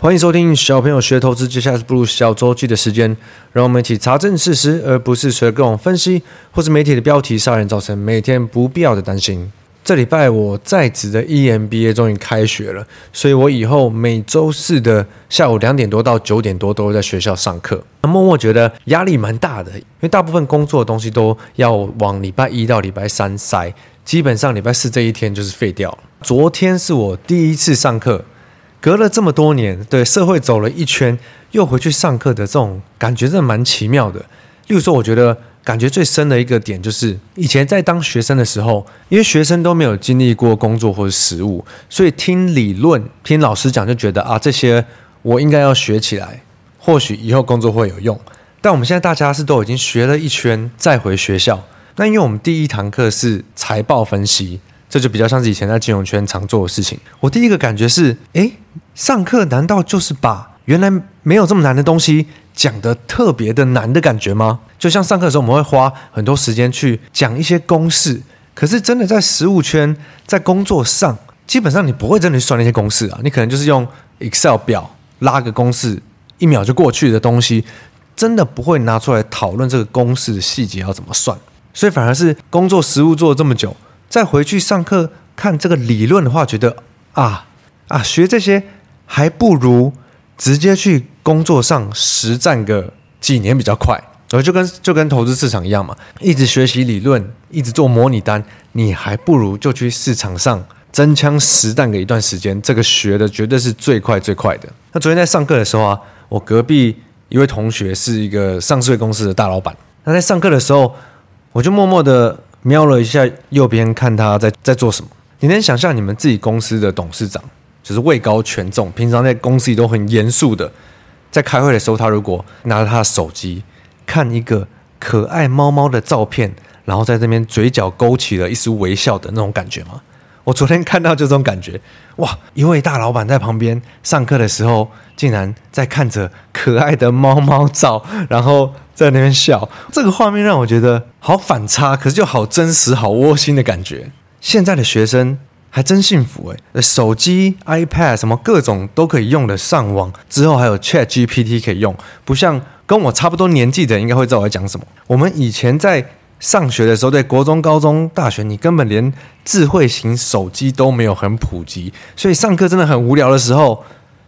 欢迎收听小朋友学投资，接下来是步入小周记的时间，让我们一起查证事实，而不是随各种分析或是媒体的标题杀人，造成每天不必要的担心。这礼拜我在职的 EMBA 终于开学了，所以我以后每周四的下午两点多到九点多都会在学校上课。那默默觉得压力蛮大的，因为大部分工作的东西都要往礼拜一到礼拜三塞，基本上礼拜四这一天就是废掉了。昨天是我第一次上课。隔了这么多年，对社会走了一圈，又回去上课的这种感觉，真的蛮奇妙的。例如说，我觉得感觉最深的一个点，就是以前在当学生的时候，因为学生都没有经历过工作或者实务，所以听理论、听老师讲，就觉得啊，这些我应该要学起来，或许以后工作会有用。但我们现在大家是都已经学了一圈，再回学校，那因为我们第一堂课是财报分析。这就比较像是以前在金融圈常做的事情。我第一个感觉是，诶，上课难道就是把原来没有这么难的东西讲得特别的难的感觉吗？就像上课的时候，我们会花很多时间去讲一些公式，可是真的在实务圈，在工作上，基本上你不会真的去算那些公式啊，你可能就是用 Excel 表拉个公式，一秒就过去的东西，真的不会拿出来讨论这个公式的细节要怎么算。所以反而是工作实务做了这么久。再回去上课看这个理论的话，觉得啊啊学这些还不如直接去工作上实战个几年比较快。然后就跟就跟投资市场一样嘛，一直学习理论，一直做模拟单，你还不如就去市场上真枪实弹个一段时间。这个学的绝对是最快最快的。那昨天在上课的时候啊，我隔壁一位同学是一个上市公司的大老板。那在上课的时候，我就默默的。瞄了一下右边，看他在在做什么。你能想象你们自己公司的董事长就是位高权重，平常在公司里都很严肃的，在开会的时候，他如果拿着他的手机看一个可爱猫猫的照片，然后在这边嘴角勾起了一丝微笑的那种感觉吗？我昨天看到就这种感觉，哇！一位大老板在旁边上课的时候，竟然在看着可爱的猫猫照，然后。在那边笑，这个画面让我觉得好反差，可是就好真实、好窝心的感觉。现在的学生还真幸福诶，手机、iPad 什么各种都可以用的上网，之后还有 ChatGPT 可以用，不像跟我差不多年纪的人应该会知道我在讲什么。我们以前在上学的时候，对国中、高中、大学，你根本连智慧型手机都没有很普及，所以上课真的很无聊的时候，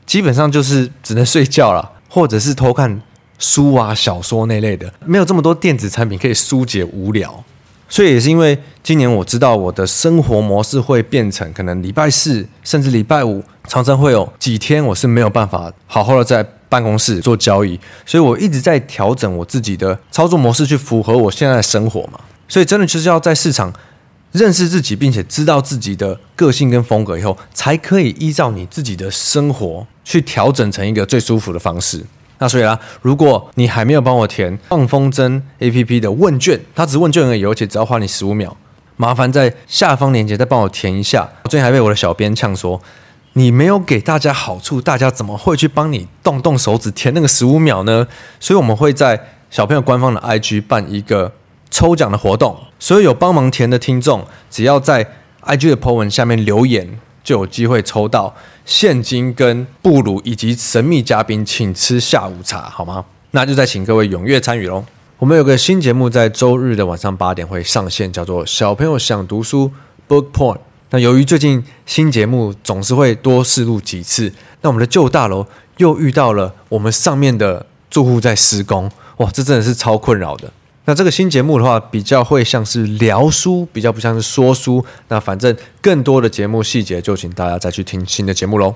基本上就是只能睡觉了，或者是偷看。书啊、小说那类的，没有这么多电子产品可以疏解无聊，所以也是因为今年我知道我的生活模式会变成，可能礼拜四甚至礼拜五，常常会有几天我是没有办法好好的在办公室做交易，所以我一直在调整我自己的操作模式，去符合我现在的生活嘛。所以真的就是要在市场认识自己，并且知道自己的个性跟风格以后，才可以依照你自己的生活去调整成一个最舒服的方式。那所以啦，如果你还没有帮我填放风筝 APP 的问卷，它只问卷而已，而且只要花你十五秒，麻烦在下方链接再帮我填一下。我最近还被我的小编呛说，你没有给大家好处，大家怎么会去帮你动动手指填那个十五秒呢？所以我们会在小朋友官方的 IG 办一个抽奖的活动，所有有帮忙填的听众，只要在 IG 的 po 文下面留言。就有机会抽到现金跟布鲁以及神秘嘉宾请吃下午茶，好吗？那就再请各位踊跃参与喽。我们有个新节目在周日的晚上八点会上线，叫做《小朋友想读书 Book Point》。那由于最近新节目总是会多试录几次，那我们的旧大楼又遇到了我们上面的住户在施工，哇，这真的是超困扰的。那这个新节目的话，比较会像是聊书，比较不像是说书。那反正更多的节目细节，就请大家再去听新的节目喽。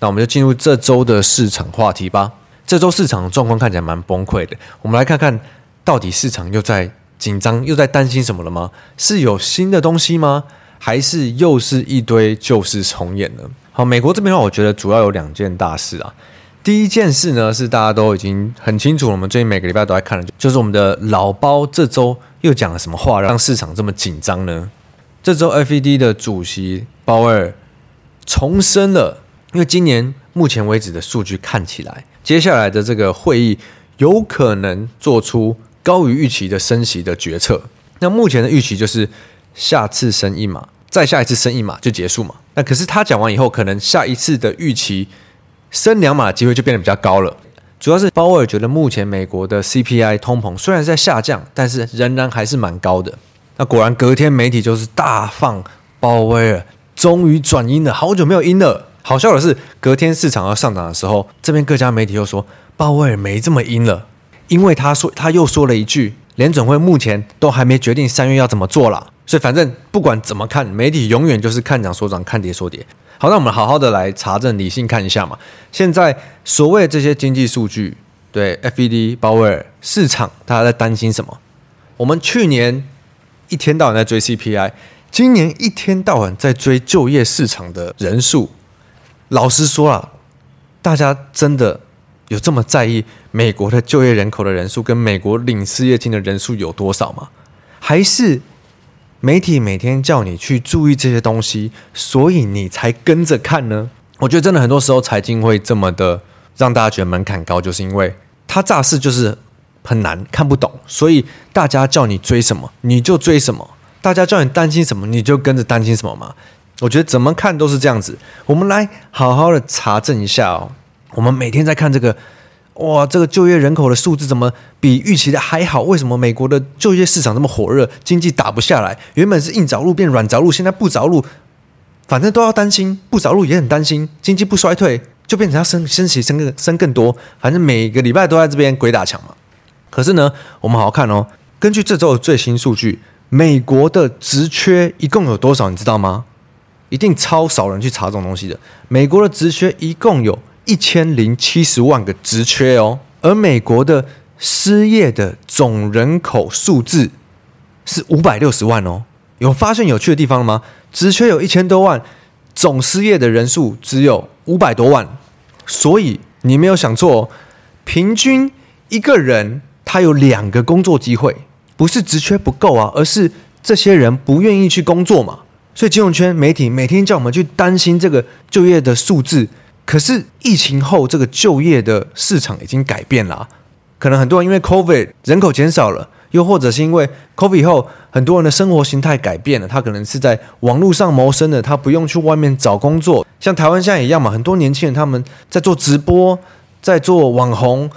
那我们就进入这周的市场话题吧。这周市场状况看起来蛮崩溃的，我们来看看到底市场又在紧张，又在担心什么了吗？是有新的东西吗？还是又是一堆旧事重演呢？好，美国这边的话，我觉得主要有两件大事啊。第一件事呢，是大家都已经很清楚，我们最近每个礼拜都在看的，就是我们的老包这周又讲了什么话，让市场这么紧张呢？这周 FED 的主席鲍尔重申了，因为今年目前为止的数据看起来，接下来的这个会议有可能做出高于预期的升息的决策。那目前的预期就是下次升一码，再下一次升一码就结束嘛。那可是他讲完以后，可能下一次的预期。升两码的机会就变得比较高了。主要是鲍威尔觉得目前美国的 CPI 通膨虽然在下降，但是仍然还是蛮高的。那果然隔天媒体就是大放鲍威尔终于转阴了，好久没有阴了。好笑的是，隔天市场要上涨的时候，这边各家媒体又说鲍威尔没这么阴了，因为他说他又说了一句，联准会目前都还没决定三月要怎么做啦。所以反正不管怎么看，媒体永远就是看涨说涨，看跌说跌。好，那我们好好的来查证，理性看一下嘛。现在所谓这些经济数据，对 FED、鲍威尔、市场，大家在担心什么？我们去年一天到晚在追 CPI，今年一天到晚在追就业市场的人数。老实说了，大家真的有这么在意美国的就业人口的人数跟美国领失业金的人数有多少吗？还是媒体每天叫你去注意这些东西，所以你才跟着看呢？我觉得真的很多时候财经会这么的让大家觉得门槛高，就是因为它乍视就是很难看不懂，所以大家叫你追什么你就追什么，大家叫你担心什么你就跟着担心什么嘛。我觉得怎么看都是这样子。我们来好好的查证一下哦。我们每天在看这个，哇，这个就业人口的数字怎么比预期的还好？为什么美国的就业市场这么火热，经济打不下来？原本是硬着陆变软着陆，现在不着陆，反正都要担心，不着陆也很担心，经济不衰退就变成要升升息升更升更多。反正每个礼拜都在这边鬼打墙嘛。可是呢，我们好好看哦。根据这周的最新数据，美国的职缺一共有多少？你知道吗？一定超少人去查这种东西的。美国的职缺一共有一千零七十万个职缺哦，而美国的失业的总人口数字是五百六十万哦。有发现有趣的地方了吗？职缺有一千多万，总失业的人数只有五百多万，所以你没有想错，平均一个人他有两个工作机会，不是职缺不够啊，而是这些人不愿意去工作嘛。所以金融圈媒体每天叫我们去担心这个就业的数字，可是疫情后这个就业的市场已经改变了。可能很多人因为 COVID 人口减少了，又或者是因为 COVID 以后很多人的生活形态改变了，他可能是在网络上谋生的，他不用去外面找工作。像台湾现在一样嘛，很多年轻人他们在做直播，在做网红，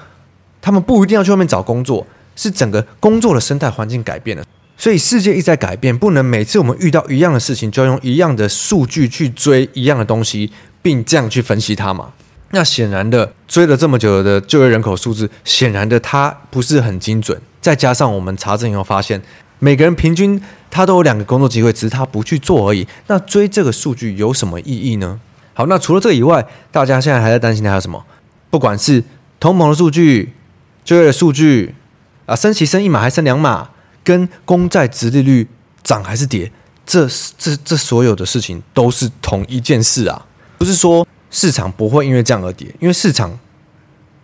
他们不一定要去外面找工作，是整个工作的生态环境改变了。所以世界一直在改变，不能每次我们遇到一样的事情，就要用一样的数据去追一样的东西，并这样去分析它嘛？那显然的，追了这么久的就业人口数字，显然的它不是很精准。再加上我们查证以后发现，每个人平均他都有两个工作机会，只是他不去做而已。那追这个数据有什么意义呢？好，那除了这个以外，大家现在还在担心的还有什么？不管是同盟的数据、就业的数据啊，升息升一码还升两码？跟公债殖利率涨还是跌，这这这所有的事情都是同一件事啊！不是说市场不会因为这样而跌，因为市场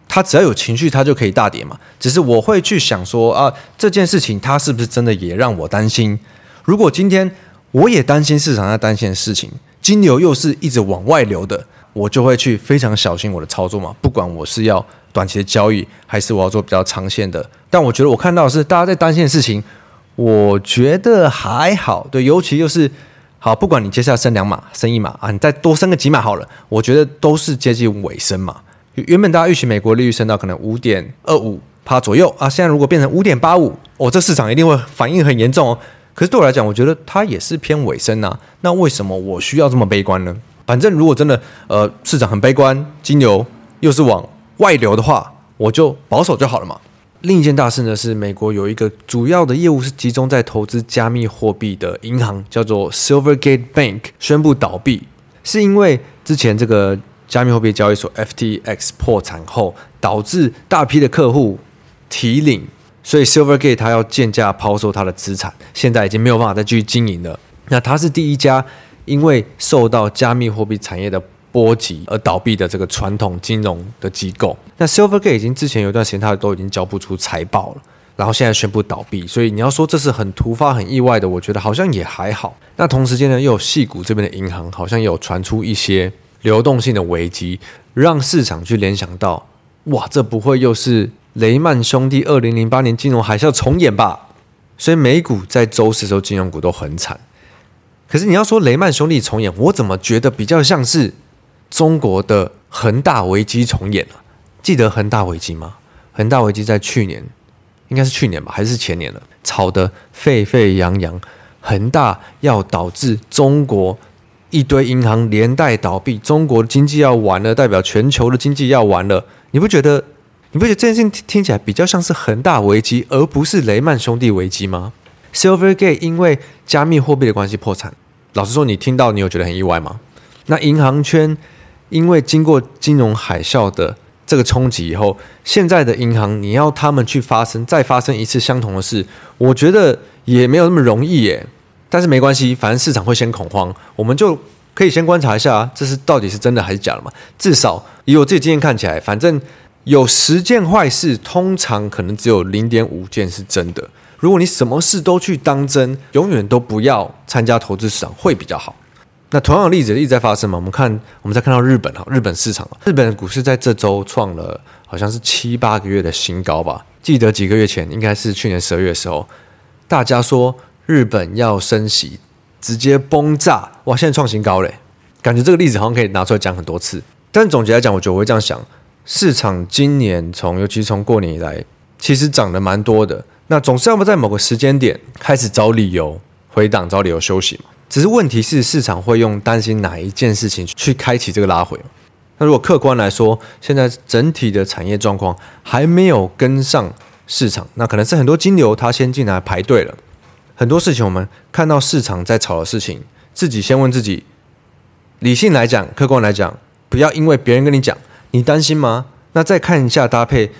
它只要有情绪，它就可以大跌嘛。只是我会去想说啊，这件事情它是不是真的也让我担心？如果今天我也担心市场在担心的事情，金流又是一直往外流的，我就会去非常小心我的操作嘛。不管我是要短期的交易，还是我要做比较长线的。但我觉得我看到的是大家在担心的事情，我觉得还好。对，尤其就是好，不管你接下来升两码、升一码啊，你再多升个几码好了，我觉得都是接近尾声嘛。原本大家预期美国利率升到可能五点二五趴左右啊，现在如果变成五点八五，哦，这市场一定会反应很严重哦。可是对我来讲，我觉得它也是偏尾声呐。那为什么我需要这么悲观呢？反正如果真的呃市场很悲观，金流又是往外流的话，我就保守就好了嘛。另一件大事呢，是美国有一个主要的业务是集中在投资加密货币的银行，叫做 Silvergate Bank，宣布倒闭，是因为之前这个加密货币交易所 FTX 破产后，导致大批的客户提领，所以 Silvergate 它要贱价抛售它的资产，现在已经没有办法再继续经营了。那它是第一家因为受到加密货币产业的波及而倒闭的这个传统金融的机构，那 Silvergate 已经之前有一段时间，它都已经交不出财报了，然后现在宣布倒闭，所以你要说这是很突发、很意外的，我觉得好像也还好。那同时间呢，又有矽谷这边的银行好像有传出一些流动性的危机，让市场去联想到，哇，这不会又是雷曼兄弟二零零八年金融海啸重演吧？所以美股在周四时候金融股都很惨。可是你要说雷曼兄弟重演，我怎么觉得比较像是？中国的恒大危机重演了。记得恒大危机吗？恒大危机在去年，应该是去年吧，还是前年了，吵得沸沸扬扬。恒大要导致中国一堆银行连带倒闭，中国经济要完了，代表全球的经济要完了。你不觉得？你不觉得这件事情听起来比较像是恒大危机，而不是雷曼兄弟危机吗？Silvergate 因为加密货币的关系破产。老实说，你听到你有觉得很意外吗？那银行圈因为经过金融海啸的这个冲击以后，现在的银行你要他们去发生再发生一次相同的事，我觉得也没有那么容易耶。但是没关系，反正市场会先恐慌，我们就可以先观察一下，这是到底是真的还是假的嘛？至少以我自己经验看起来，反正。有十件坏事，通常可能只有零点五件是真的。如果你什么事都去当真，永远都不要参加投资市场会比较好。那同样的例子一直在发生嘛？我们看，我们再看到日本哈，日本市场，日本的股市在这周创了好像是七八个月的新高吧？记得几个月前，应该是去年十二月的时候，大家说日本要升息，直接崩炸，哇！现在创新高嘞，感觉这个例子好像可以拿出来讲很多次。但总结来讲，我觉得我会这样想。市场今年从，尤其是从过年以来，其实涨得蛮多的。那总是要不在某个时间点开始找理由回档，找理由休息嘛。只是问题是，市场会用担心哪一件事情去开启这个拉回？那如果客观来说，现在整体的产业状况还没有跟上市场，那可能是很多金流它先进来排队了。很多事情我们看到市场在炒的事情，自己先问自己：理性来讲，客观来讲，不要因为别人跟你讲。你担心吗？那再看一下搭配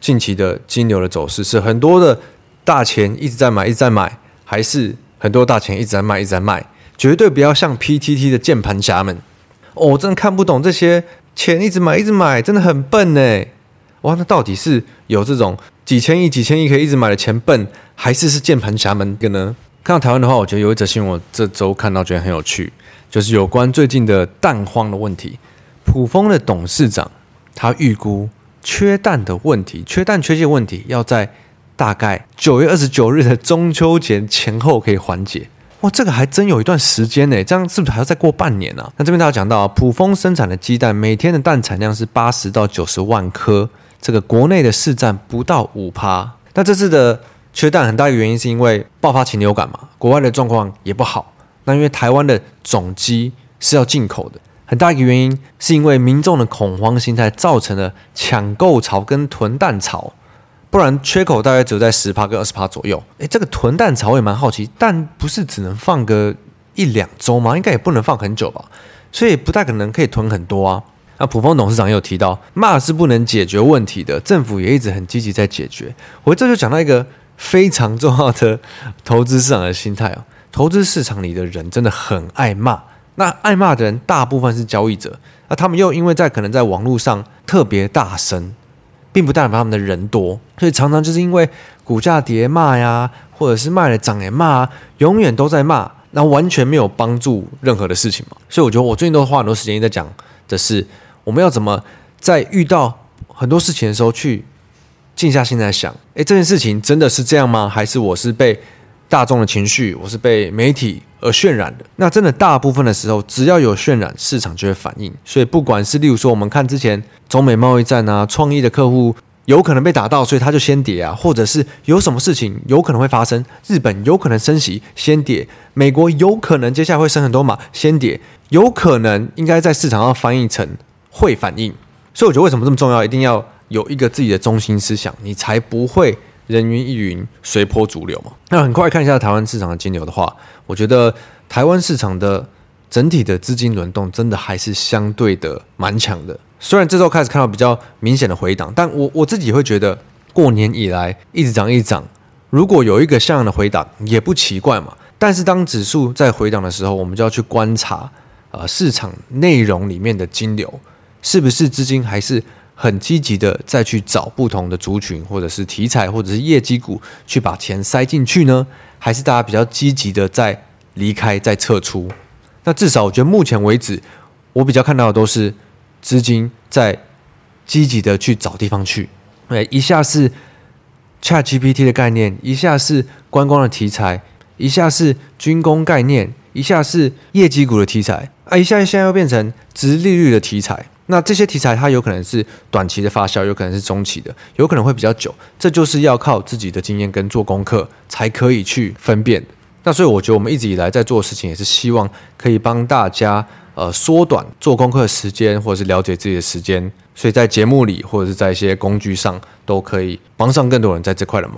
近期的金流的走势，是很多的大钱一直在买，一直在买，还是很多大钱一直在卖，一直在卖？绝对不要像 PTT 的键盘侠们哦，我真的看不懂这些钱一直买，一直买，真的很笨呢。哇，那到底是有这种几千亿、几千亿可以一直买的钱笨，还是是键盘侠们的呢？看到台湾的话，我觉得有一则新闻，我这周看到觉得很有趣，就是有关最近的蛋荒的问题。普丰的董事长，他预估缺蛋的问题，缺蛋缺货问题，要在大概九月二十九日的中秋节前后可以缓解。哇，这个还真有一段时间呢，这样是不是还要再过半年呢、啊？那这边大家讲到，普丰生产的鸡蛋每天的蛋产量是八十到九十万颗，这个国内的市占不到五趴。那这次的缺蛋很大一个原因是因为爆发禽流感嘛，国外的状况也不好。那因为台湾的种鸡是要进口的。很大一个原因是因为民众的恐慌心态造成了抢购潮跟囤蛋潮，不然缺口大概只有在十趴跟二十趴左右。诶，这个囤蛋潮我也蛮好奇，蛋不是只能放个一两周吗？应该也不能放很久吧，所以不太可能可以囤很多啊。那卜蜂董事长也有提到，骂是不能解决问题的，政府也一直很积极在解决。我这就讲到一个非常重要的投资市场的心态哦，投资市场里的人真的很爱骂。那爱骂的人大部分是交易者，那他们又因为在可能在网络上特别大声，并不代表他们的人多，所以常常就是因为股价跌骂呀，或者是卖了涨也骂，永远都在骂，那完全没有帮助任何的事情嘛。所以我觉得我最近都花很多时间在讲的是，我们要怎么在遇到很多事情的时候去静下心来想，诶，这件事情真的是这样吗？还是我是被大众的情绪，我是被媒体而渲染的。那真的大部分的时候，只要有渲染，市场就会反应。所以不管是例如说，我们看之前中美贸易战啊，创意的客户有可能被打到，所以他就先跌啊，或者是有什么事情有可能会发生，日本有可能升息先跌，美国有可能接下来会升很多码先跌，有可能应该在市场上翻译成会反应。所以我觉得为什么这么重要，一定要有一个自己的中心思想，你才不会。人云亦云，随波逐流嘛。那很快看一下台湾市场的金流的话，我觉得台湾市场的整体的资金轮动真的还是相对的蛮强的。虽然这周开始看到比较明显的回档，但我我自己会觉得过年以来一直涨一涨，如果有一个像样的回档也不奇怪嘛。但是当指数在回档的时候，我们就要去观察呃市场内容里面的金流是不是资金还是。很积极的再去找不同的族群，或者是题材，或者是业绩股，去把钱塞进去呢？还是大家比较积极的在离开、在撤出？那至少我觉得目前为止，我比较看到的都是资金在积极的去找地方去。对，一下是 ChatGPT 的概念，一下是观光的题材，一下是军工概念，一下是业绩股的题材，啊，一下现在又变成殖利率的题材。那这些题材它有可能是短期的发酵，有可能是中期的，有可能会比较久。这就是要靠自己的经验跟做功课才可以去分辨。那所以我觉得我们一直以来在做的事情，也是希望可以帮大家呃缩短做功课的时间，或者是了解自己的时间。所以在节目里或者是在一些工具上，都可以帮上更多人在这块的忙。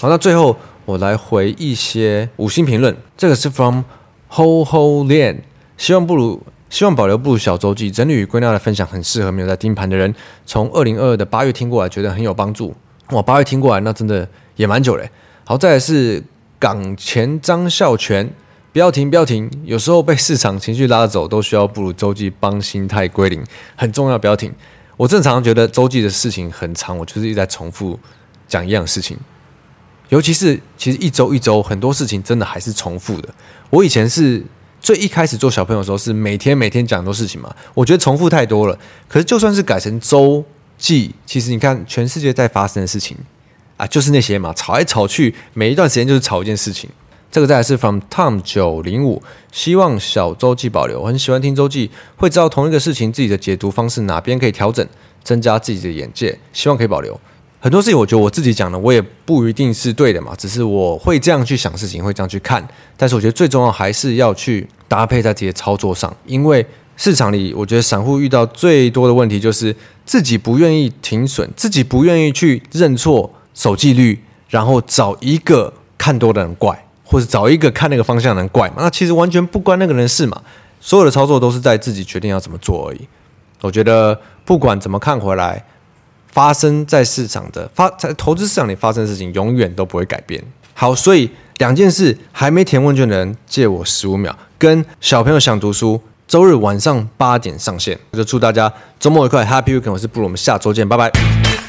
好，那最后我来回一些五星评论。这个是 from Ho Ho Lian，希望不如。希望保留不鲁小周记整理与归纳的分享，很适合没有在盯盘的人。从二零二二的八月听过来，觉得很有帮助。哇，八月听过来，那真的也蛮久嘞。好，再来是港前张孝全，不要停，不要停。有时候被市场情绪拉走，都需要不如周记帮心态归零，很重要，不要停。我正常觉得周记的事情很长，我就是一直在重复讲一样事情。尤其是其实一周一周很多事情真的还是重复的。我以前是。最一开始做小朋友的时候是每天每天讲很多事情嘛，我觉得重复太多了。可是就算是改成周记，其实你看全世界在发生的事情啊，就是那些嘛，吵来吵去，每一段时间就是吵一件事情。这个再来是 from Tom 九零五，希望小周记保留，很喜欢听周记，会知道同一个事情自己的解读方式哪边可以调整，增加自己的眼界，希望可以保留。很多事情我觉得我自己讲的，我也不一定是对的嘛，只是我会这样去想事情，会这样去看。但是我觉得最重要还是要去搭配在自己的操作上，因为市场里我觉得散户遇到最多的问题就是自己不愿意停损，自己不愿意去认错守纪律，然后找一个看多的人怪，或者找一个看那个方向的人怪嘛。那其实完全不关那个人事嘛，所有的操作都是在自己决定要怎么做而已。我觉得不管怎么看回来。发生在市场的发在投资市场里发生的事情，永远都不会改变。好，所以两件事，还没填问卷的人借我十五秒，跟小朋友想读书，周日晚上八点上线。就祝大家周末愉快，Happy Weekend！我是不鲁，我们下周见，拜拜。